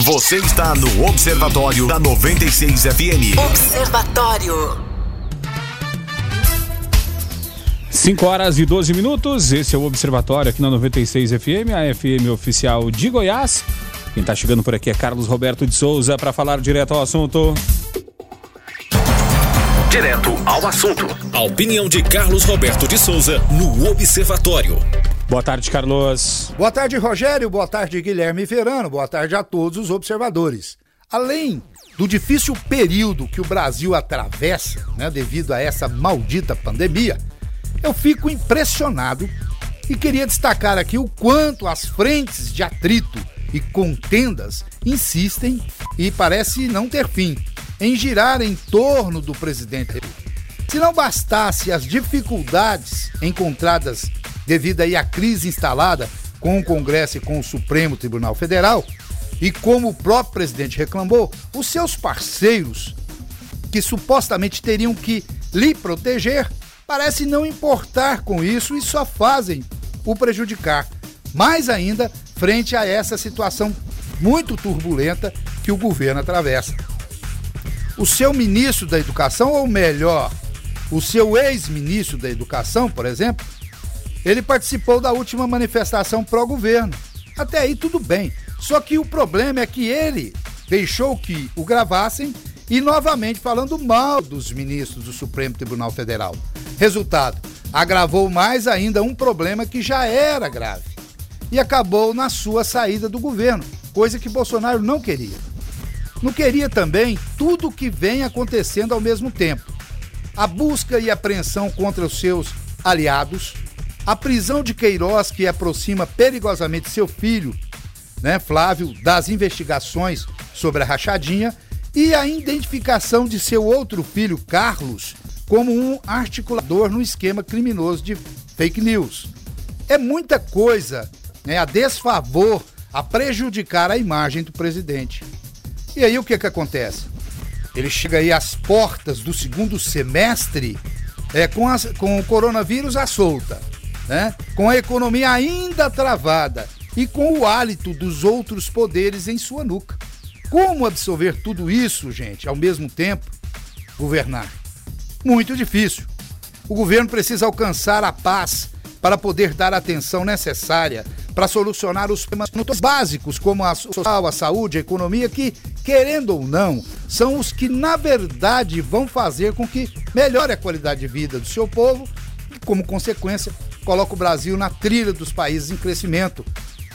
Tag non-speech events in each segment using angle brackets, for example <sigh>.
Você está no Observatório da 96 FM. Observatório. 5 horas e 12 minutos. Esse é o Observatório aqui na 96 FM, a FM oficial de Goiás. Quem está chegando por aqui é Carlos Roberto de Souza para falar direto ao assunto. Direto ao assunto. A opinião de Carlos Roberto de Souza no Observatório. Boa tarde, Carlos. Boa tarde, Rogério. Boa tarde, Guilherme Verano. Boa tarde a todos os observadores. Além do difícil período que o Brasil atravessa, né, devido a essa maldita pandemia, eu fico impressionado e queria destacar aqui o quanto as frentes de atrito e contendas insistem e parece não ter fim em girar em torno do presidente. Se não bastasse as dificuldades encontradas devido aí à crise instalada com o Congresso e com o Supremo Tribunal Federal, e como o próprio presidente reclamou, os seus parceiros, que supostamente teriam que lhe proteger, parece não importar com isso e só fazem o prejudicar. Mais ainda, frente a essa situação muito turbulenta que o governo atravessa. O seu ministro da Educação, ou melhor, o seu ex-ministro da Educação, por exemplo, ele participou da última manifestação pró-governo. Até aí tudo bem. Só que o problema é que ele deixou que o gravassem e novamente falando mal dos ministros do Supremo Tribunal Federal. Resultado: agravou mais ainda um problema que já era grave e acabou na sua saída do governo, coisa que Bolsonaro não queria. Não queria também tudo o que vem acontecendo ao mesmo tempo. A busca e apreensão contra os seus aliados, a prisão de Queiroz, que aproxima perigosamente seu filho, né, Flávio, das investigações sobre a rachadinha, e a identificação de seu outro filho, Carlos, como um articulador no esquema criminoso de fake news. É muita coisa né, a desfavor, a prejudicar a imagem do presidente. E aí o que, que acontece? Ele chega aí às portas do segundo semestre é, com, as, com o coronavírus à solta né? com a economia ainda travada e com o hálito dos outros poderes em sua nuca. Como absorver tudo isso, gente, ao mesmo tempo? Governar. Muito difícil. O governo precisa alcançar a paz para poder dar a atenção necessária para solucionar os problemas básicos, como a social, a saúde, a economia, que, querendo ou não, são os que, na verdade, vão fazer com que melhore a qualidade de vida do seu povo como consequência, coloca o Brasil na trilha dos países em crescimento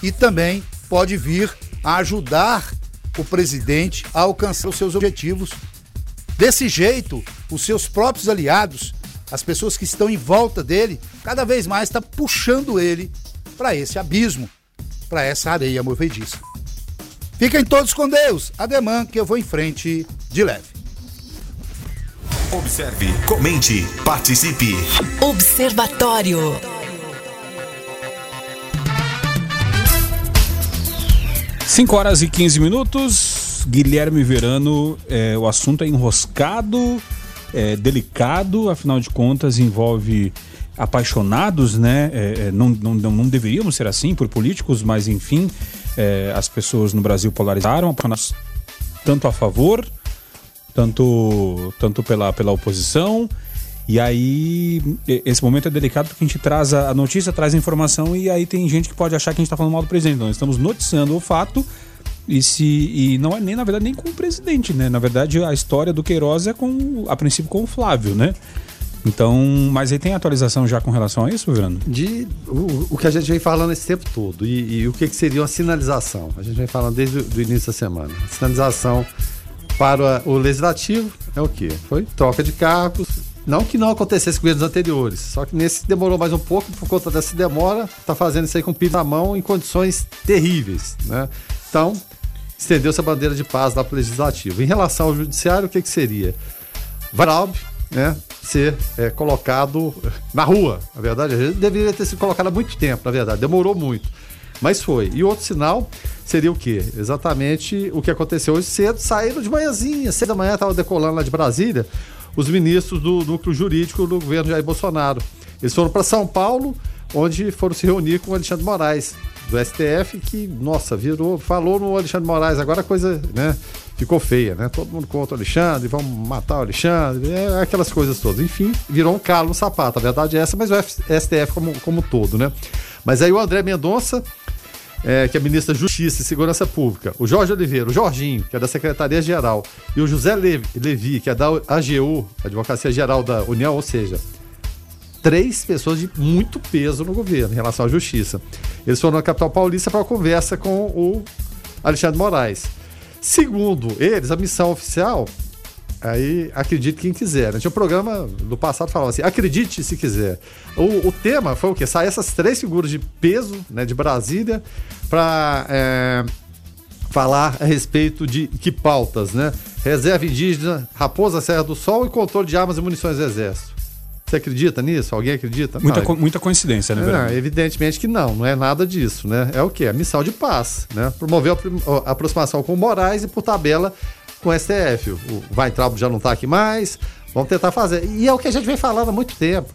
e também pode vir a ajudar o presidente a alcançar os seus objetivos. Desse jeito, os seus próprios aliados, as pessoas que estão em volta dele, cada vez mais está puxando ele para esse abismo, para essa areia movediça. Fiquem todos com Deus. Ademã que eu vou em frente de leve. Observe, comente, participe. Observatório. 5 horas e 15 minutos. Guilherme Verano, é, o assunto é enroscado, é delicado, afinal de contas envolve apaixonados, né? É, é não, não, não deveríamos ser assim por políticos, mas enfim, é, as pessoas no Brasil polarizaram, tanto a favor, tanto, tanto pela, pela oposição. E aí, esse momento é delicado porque a gente traz a notícia, traz a informação e aí tem gente que pode achar que a gente está falando mal do presidente. Nós estamos noticiando o fato e se e não é nem na verdade nem com o presidente, né? Na verdade, a história do Queiroz é com a princípio com o Flávio, né? Então, mas aí tem atualização já com relação a isso, Verano? De o, o que a gente vem falando esse tempo todo e, e o que, que, seria uma sinalização. A gente vem falando desde o início da semana. A sinalização para o legislativo é o quê? Foi troca de cargos, não que não acontecesse com governos anteriores, só que nesse demorou mais um pouco, por conta dessa demora, está fazendo isso aí com o PIB na mão em condições terríveis. Né? Então, estendeu-se a bandeira de paz lá para o Legislativo. Em relação ao Judiciário, o que, que seria? Varalb, né, ser é, colocado na rua, na verdade. Ele deveria ter sido colocado há muito tempo, na verdade, demorou muito. Mas foi. E outro sinal seria o quê? Exatamente o que aconteceu hoje cedo, saíram de manhãzinha, cedo da manhã, estava decolando lá de Brasília, os ministros do núcleo jurídico do governo Jair Bolsonaro. Eles foram para São Paulo onde foram se reunir com o Alexandre Moraes, do STF, que, nossa, virou, falou no Alexandre Moraes, agora a coisa, né, ficou feia, né? Todo mundo contra o Alexandre, vamos matar o Alexandre, é, aquelas coisas todas. Enfim, virou um calo no sapato, a verdade é essa, mas o STF como, como todo, né? Mas aí o André Mendonça, é, que é ministro da Justiça e Segurança Pública, o Jorge Oliveira, o Jorginho, que é da Secretaria-Geral, e o José Levi, que é da AGU, Advocacia Geral da União, ou seja, três pessoas de muito peso no governo em relação à justiça. Eles foram na capital paulista para uma conversa com o Alexandre Moraes. Segundo eles, a missão oficial, aí acredite quem quiser. Né? Tinha um programa do passado que falava assim: acredite se quiser. O, o tema foi o quê? Sair essas três figuras de peso né, de Brasília para é, falar a respeito de que pautas, né? Reserva indígena, Raposa Serra do Sol e controle de armas e munições do Exército. Você acredita nisso? Alguém acredita? Muita, co muita coincidência, né, não, Evidentemente que não, não é nada disso, né? É o quê? A missão de paz, né? Promover a aproximação com Moraes e, por tabela, com o STF. O Weintraub já não está aqui mais, vamos tentar fazer. E é o que a gente vem falando há muito tempo.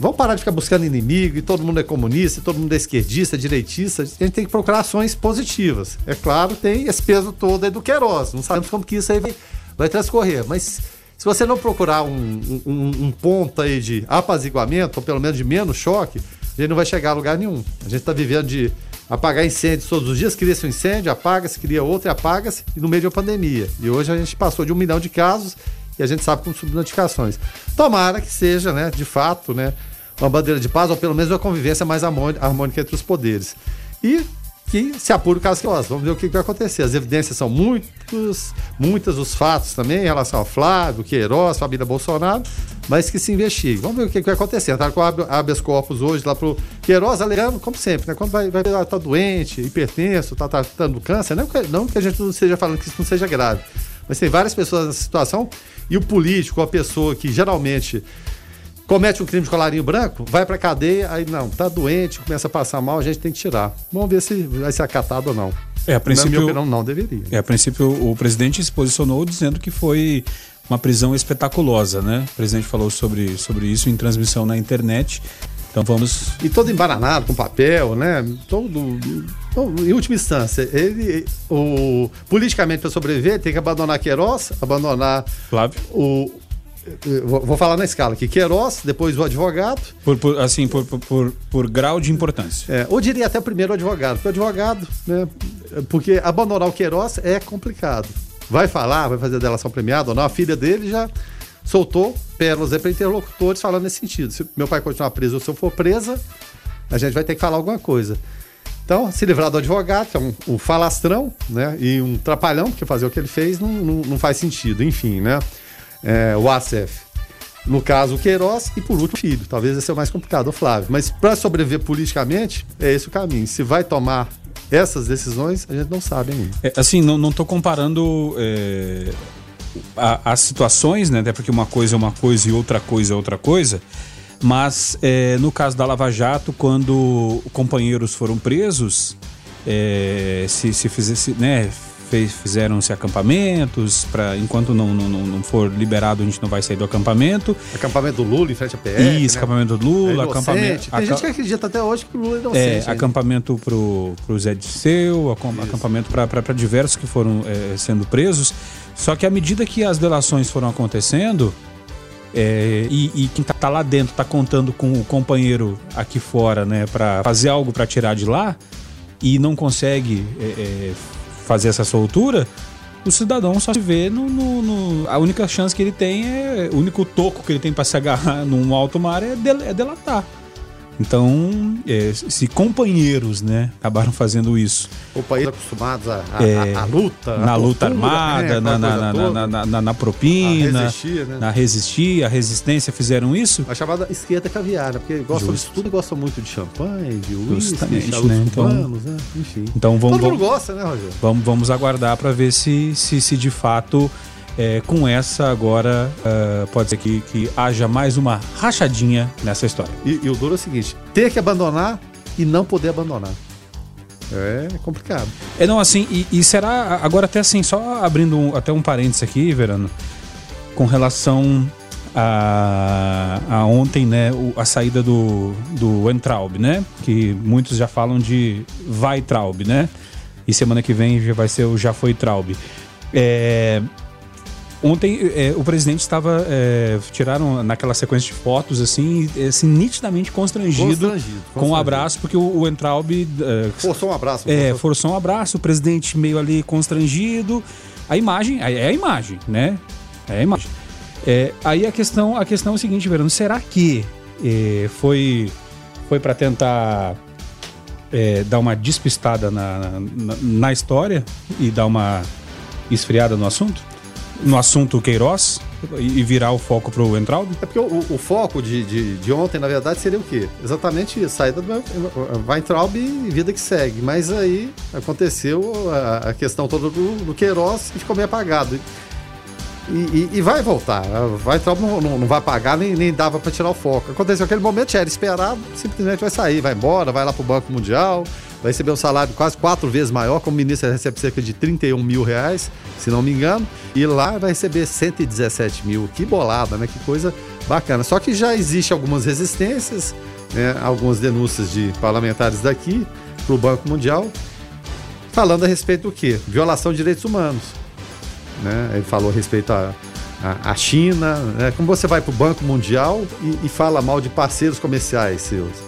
Vamos parar de ficar buscando inimigo e todo mundo é comunista, todo mundo é esquerdista, direitista. A gente tem que procurar ações positivas. É claro, tem esse peso todo aí do Queiroz. Não sabemos como que isso aí vai, vai transcorrer, mas se você não procurar um, um, um ponto aí de apaziguamento, ou pelo menos de menos choque, a gente não vai chegar a lugar nenhum. A gente está vivendo de apagar incêndios todos os dias, cria-se um incêndio, apaga-se, cria outro e apaga-se, e no meio de uma pandemia. E hoje a gente passou de um milhão de casos e a gente sabe com subnotificações. Tomara que seja, né, de fato, né, uma bandeira de paz, ou pelo menos uma convivência mais harmônica entre os poderes. E que se apure o caso Queiroz. Vamos ver o que vai acontecer. As evidências são muitos, muitas os fatos também em relação ao Flávio, Queiroz, família Bolsonaro, mas que se investigue. Vamos ver o que vai acontecer. Tá com habeas corpus hoje lá pro Queiroz, alegando, como sempre, né? Quando vai, vai tá doente, hipertenso, tá tratando câncer, não que, não que a gente não esteja falando que isso não seja grave, mas tem várias pessoas nessa situação e o político, a pessoa que geralmente comete um crime de colarinho branco, vai pra cadeia, aí não, tá doente, começa a passar mal, a gente tem que tirar. Vamos ver se vai ser acatado ou não. É, a princípio, Na minha opinião, não deveria. É, a princípio, o presidente se posicionou dizendo que foi uma prisão espetaculosa, né? O presidente falou sobre, sobre isso em transmissão na internet. Então vamos. E todo embaranado, com papel, né? Todo. Em última instância, ele. O, politicamente, para sobreviver, tem que abandonar Queiroz, abandonar Flávio. o Vou falar na escala aqui. Queiroz, depois o advogado. Por, por assim, por, por, por, grau de importância. É, ou diria até primeiro o advogado. Porque o advogado, né? Porque abandonar o Queiroz é complicado. Vai falar, vai fazer delação premiada ou não. A filha dele já soltou pérolas para interlocutores falando nesse sentido. Se meu pai continuar preso ou se eu for presa, a gente vai ter que falar alguma coisa. Então, se livrar do advogado, que é um, um falastrão, né? E um trapalhão, porque fazer o que ele fez não, não, não faz sentido. Enfim, né? É, o ASEF. No caso, o Queiroz e, por último, o filho. Talvez esse é o mais complicado, o Flávio. Mas para sobreviver politicamente, é esse o caminho. Se vai tomar essas decisões, a gente não sabe ainda. É, assim, não estou comparando é, a, as situações, né? Até porque uma coisa é uma coisa e outra coisa é outra coisa. Mas é, no caso da Lava Jato, quando companheiros foram presos, é, se, se fizesse, né, fizeram-se acampamentos, para enquanto não, não, não for liberado, a gente não vai sair do acampamento. Acampamento do Lula em frente à PR. Isso, né? acampamento do Lula, é acampamento. Tem gente que acredita até hoje que o Lula é inocente. É, acampamento pro, pro Zé Disseu, acampamento para diversos que foram é, sendo presos. Só que à medida que as delações foram acontecendo, é, e, e, quem tá, tá, lá dentro tá contando com o companheiro aqui fora, né, para fazer algo para tirar de lá e não consegue é, é fazer essa soltura, o cidadão só se vê no, no, no, A única chance que ele tem é. O único toco que ele tem para se agarrar <laughs> num alto mar é, del, é delatar. Então, é, se companheiros, né, acabaram fazendo isso. Companheiros acostumados à é, luta. Na luta armada, né, na, na, na, na, na, propina, resistir, né? na resistir, a resistência, fizeram isso. A chamada esquerda caviar, né, porque gosta de tudo e gosta muito de champanhe, de uísque, de né? Então, né? enfim. Então vamos, Todo mundo gosta, né, Rogério? Vamos, vamos aguardar para ver se, se, se de fato é, com essa agora uh, pode ser que, que haja mais uma rachadinha nessa história. E, e o duro é o seguinte: ter que abandonar e não poder abandonar. É complicado. É, não, assim, e, e será, agora até assim, só abrindo um, até um parênteses aqui, Verano, com relação a, a ontem, né, o- a saída do, do Entraub, né? Que muitos já falam de vai Traub, né? E semana que vem já vai ser o já foi Traub. É, Ontem é, o presidente estava. é, tiraram naquela sequência de fotos, assim, assim nitidamente constrangido, Constrangido, com um constrangido. abraço, porque o, o Entraub. é, Forçou um abraço. é, forçou- forçou um abraço, o presidente meio ali constrangido. A imagem, é a imagem, né? É a imagem. É, aí a questão, a questão é o seguinte, Verano, será que é, foi, foi para tentar é, dar uma despistada na, na, na história e dar uma esfriada no assunto? No assunto Queiroz e, virar o foco pro Entraldo? É porque o, o foco de, de, de ontem, na verdade, seria o quê? Exatamente isso, saída do Weintraub e vida que segue. Mas aí aconteceu a, a questão toda do, do Queiroz e ficou meio apagado. E, e- e vai voltar. Weintraub não, não, não vai apagar, nem, nem dava para tirar o foco. Aconteceu aquele momento, era esperado, simplesmente vai sair, vai embora, vai lá pro Banco Mundial, vai receber um salário quase quatro vezes maior, como ministro recebe cerca de 31 mil reais, se não me engano, e lá vai receber 117 mil. Que bolada, né? Que coisa bacana. Só que já existe algumas resistências, né? algumas denúncias de parlamentares daqui pro Banco Mundial, falando a respeito do quê? Violação de direitos humanos né? Ele falou a respeito à- à China, né? Como você vai para o Banco Mundial e, e fala mal de parceiros comerciais seus?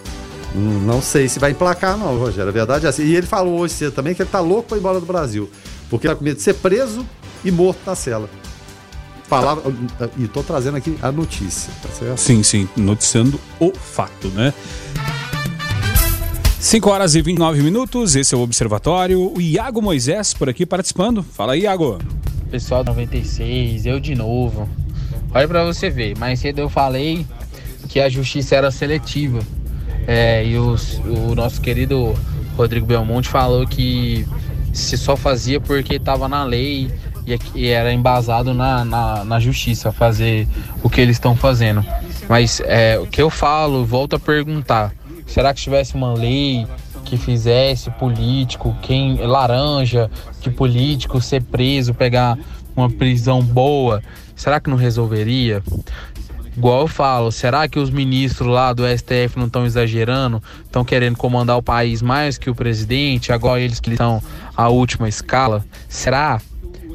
Hum, Não sei se vai emplacar, não, Rogério. A verdade é assim. E ele falou hoje cedo também que ele tá louco para ir embora do Brasil. Porque tá com medo de ser preso e morto na cela. Palavra. E tô trazendo aqui a notícia, tá certo? Sim, sim, noticiando o fato, né? 5 horas e 29 minutos, esse é o Observatório. O Iago Moisés por aqui participando. Fala aí, Iago. Pessoal do 96, eu de novo. Olha pra você ver, mais cedo eu falei que a justiça era seletiva. É, e os- o nosso querido Rodrigo Belmonte falou que se só fazia porque estava na lei e, e era embasado na, na, na justiça fazer o que eles estão fazendo. Mas é, o que eu falo, volto a perguntar: será que tivesse uma lei que fizesse político, quem laranja de político ser preso, pegar uma prisão boa, será que não resolveria? Igual eu falo, será que os ministros lá do STF não estão exagerando? Estão querendo comandar o país mais que o presidente, agora eles que estão à última escala? Será?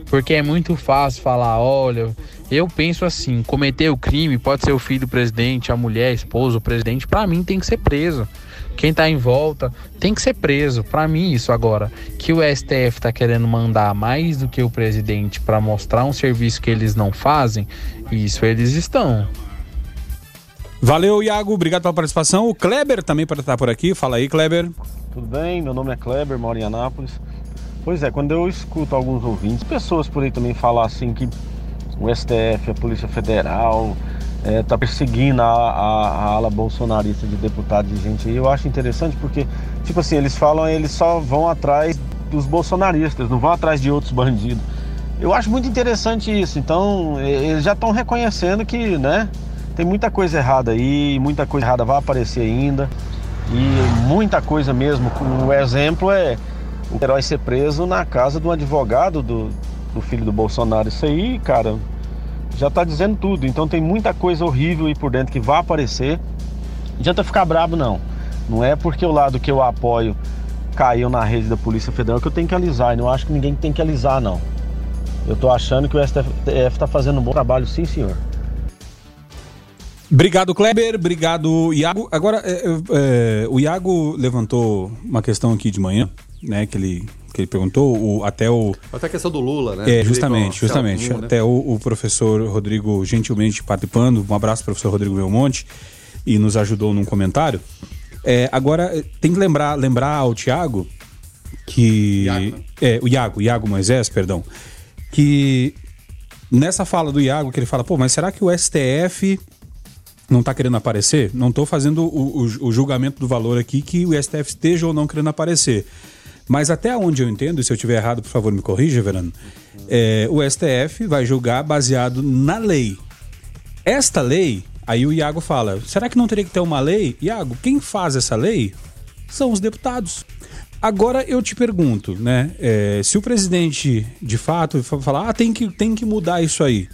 Porque é muito fácil falar, olha, eu penso assim, cometer o crime pode ser o filho do presidente, a mulher, a esposa, o presidente, pra mim tem que ser preso. Quem tá em volta tem que ser preso. Pra mim isso agora, que o STF tá querendo mandar mais do que o presidente pra mostrar um serviço que eles não fazem, isso eles estão. Valeu, Iago, obrigado pela participação. O Kleber também para estar por aqui. Fala aí, Kleber. Tudo bem? Meu nome é Kleber, moro em Anápolis. Pois é, quando eu escuto alguns ouvintes, pessoas por aí também falar assim que o STF, a Polícia Federal, está perseguindo a, a- a ala bolsonarista de deputados e gente aí, eu acho interessante porque, tipo assim, eles falam, eles só vão atrás dos bolsonaristas, não vão atrás de outros bandidos. Eu acho muito interessante isso, então eles já estão reconhecendo que, né, tem muita coisa errada aí, muita coisa errada vai aparecer ainda. E muita coisa mesmo. O exemplo é o herói ser preso na casa de um advogado do, do filho do Bolsonaro. Isso aí, cara, já tá dizendo tudo. Então tem muita coisa horrível aí por dentro que vai aparecer. Não adianta ficar brabo, não. Não é porque o lado que eu apoio caiu na rede da Polícia Federal que eu tenho que alisar. E não acho que ninguém tem que alisar, não. Eu tô achando que o STF tá fazendo um bom trabalho, sim, senhor. Obrigado, Kleber. Obrigado, Iago. Agora, é, é, o Iago levantou uma questão aqui de manhã, né? Que ele, que ele perguntou, o- até o. Até a questão do Lula, né? É, Direito justamente, justamente. né? Até o, o professor Rodrigo gentilmente participando. Um abraço, professor Rodrigo Belmonte, e nos ajudou num comentário. É, agora, é, tem que lembrar, lembrar ao Tiago que. Iago, né? É, o Iago, Iago Moisés, perdão. Que nessa fala do Iago, que ele fala, pô, mas será que o STF não tá querendo aparecer? Não tô fazendo o, o- o julgamento do valor aqui que o STF esteja ou não querendo aparecer. Mas até onde eu entendo, e se eu estiver errado, por favor, me corrija, Verano. é, o STF vai julgar baseado na lei. Esta lei, aí o Iago fala: será que não teria que ter uma lei? Iago, quem faz essa lei são os deputados. Agora eu te pergunto, né? é, se o presidente de fato fa- falar, ah, tem que, tem que mudar isso aí.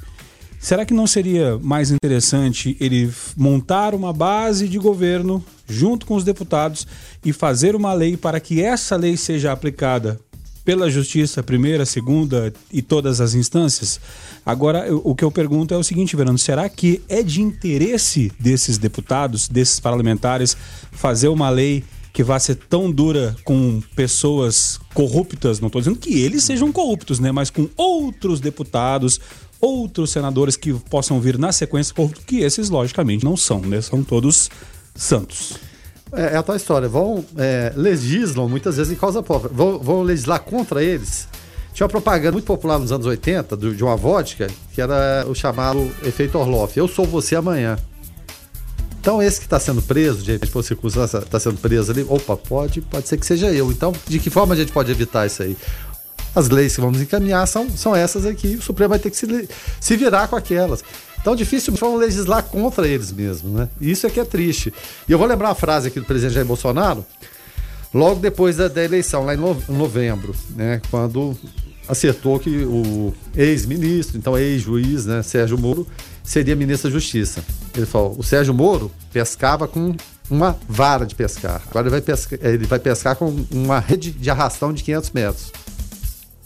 Será que não seria mais interessante ele montar uma base de governo junto com os deputados e fazer uma lei para que essa lei seja aplicada pela justiça, primeira, segunda e todas as instâncias? Agora, o que eu pergunto é o seguinte, Verano: será que é de interesse desses deputados, desses parlamentares, fazer uma lei que vá ser tão dura com pessoas corruptas? Não estou dizendo que eles sejam corruptos, né? Mas com outros deputados, outros senadores que possam vir na sequência corruptos, que esses, logicamente, não são, né? São todos santos. É, é a tal história. Vão, é, legislam muitas vezes em causa própria. Vão, vão legislar contra eles. Tinha uma propaganda muito popular nos anos 80 do, de uma vodka, que era o chamado efeito Orloff. Eu sou você amanhã. Então, esse que está sendo preso, de repente, por circunstância, está sendo preso ali, opa, pode, pode ser que seja eu. Então, de que forma a gente pode evitar isso aí? As leis que vamos encaminhar são, são essas aqui, o Supremo vai ter que se, se virar com aquelas. Então, difícil vão legislar contra eles mesmo, né? Isso é que é triste. E eu vou lembrar uma frase aqui do presidente Jair Bolsonaro, logo depois da, da eleição, lá em novembro, né? Quando acertou que o ex-ministro, então ex-juiz, né, Sérgio Moro, seria ministro da Justiça. Ele falou: o Sérgio Moro pescava com uma vara de pescar. Agora ele vai pescar, ele vai pescar com uma rede de arrastão de 500 metros.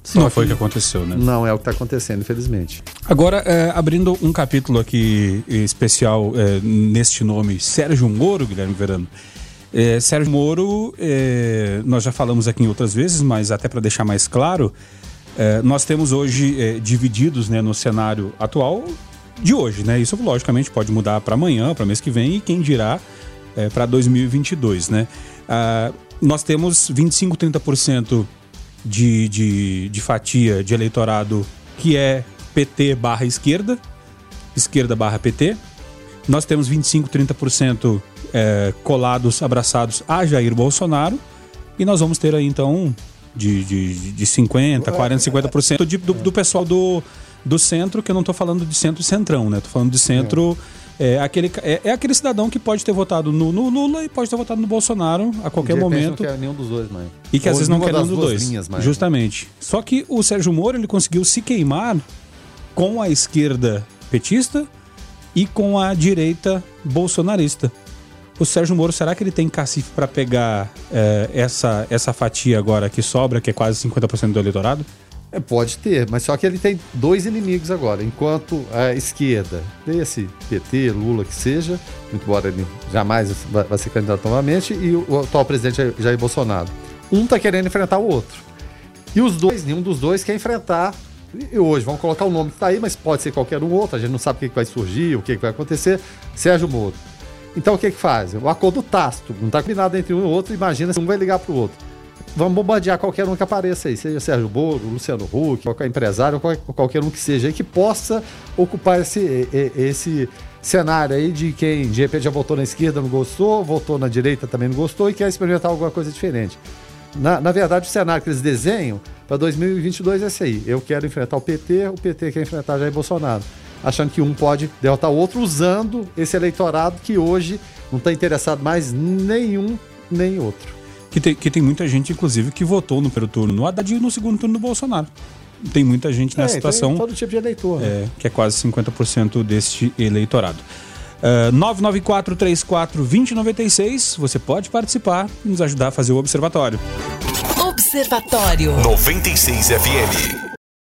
Só não foi o que aconteceu, né? Não é o que está acontecendo, infelizmente. Agora, é, abrindo um capítulo aqui especial é, neste nome, Sérgio Moro, Guilherme Verano. É, Sérgio Moro, nós já falamos aqui em outras vezes, mas até para deixar mais claro, nós temos hoje divididos né, no cenário atual de hoje, né? Isso logicamente pode mudar para amanhã, para mês que vem e quem dirá para 2022, né? Ah, nós temos 25, 30% de, de, de fatia de eleitorado que é PT barra esquerda, esquerda barra PT. Nós temos 25, 30% é, colados, abraçados a Jair Bolsonaro. E nós vamos ter aí então de, de, de 50, 40, 50% de, do, do pessoal do, do centro, que eu não estou falando de centro-centrão, né? Estou falando de centro. É é aquele, é, é, aquele cidadão que pode ter votado no, no, Lula e pode ter votado no Bolsonaro a qualquer momento. não quer nenhum dos dois, mãe. E que Ou às vezes não quer nenhum dos dois. Linhas, justamente. Só que o Sérgio Moro ele conseguiu se queimar com a esquerda petista e com a direita bolsonarista. O Sérgio Moro, será que ele tem cacife para pegar é, essa, essa fatia agora que sobra, que é quase 50% do eleitorado? É, pode ter, mas só que ele tem dois inimigos agora. Enquanto a esquerda, esse PT, Lula que seja, embora ele jamais vai ser candidato novamente, e o atual presidente Jair Bolsonaro. Um está querendo enfrentar o outro. E os dois, nenhum dos dois quer enfrentar. E hoje, vamos colocar o nome que está aí, mas pode ser qualquer um outro, a gente não sabe o que, que vai surgir, o que, que vai acontecer. Sérgio Moro. Então o que, que faz? O acordo tácito, não está combinado entre um e outro, imagina se um vai ligar para o outro vamos bombardear qualquer um que apareça aí, seja Sérgio Boro, Luciano Huck, qualquer empresário, qualquer, qualquer um que seja aí, que possa ocupar esse, esse cenário aí de quem de repente já votou na esquerda, não gostou, votou na direita, também não gostou e quer experimentar alguma coisa diferente. Na, na verdade, o cenário que eles desenham para 2022 é esse aí. Eu quero enfrentar o PT, o PT quer enfrentar Jair Bolsonaro. Achando que um pode derrotar o outro usando esse eleitorado que hoje não está interessado mais nenhum nem outro que tem, que tem muita gente, inclusive, que votou no primeiro turno no Haddad e no segundo turno no Bolsonaro. Tem muita gente nessa é, situação. todo tipo de eleitor. Né? É, que é quase 50% deste eleitorado. Uh, 994-34-2096, você pode participar e nos ajudar a fazer o observatório. Observatório 96 FM.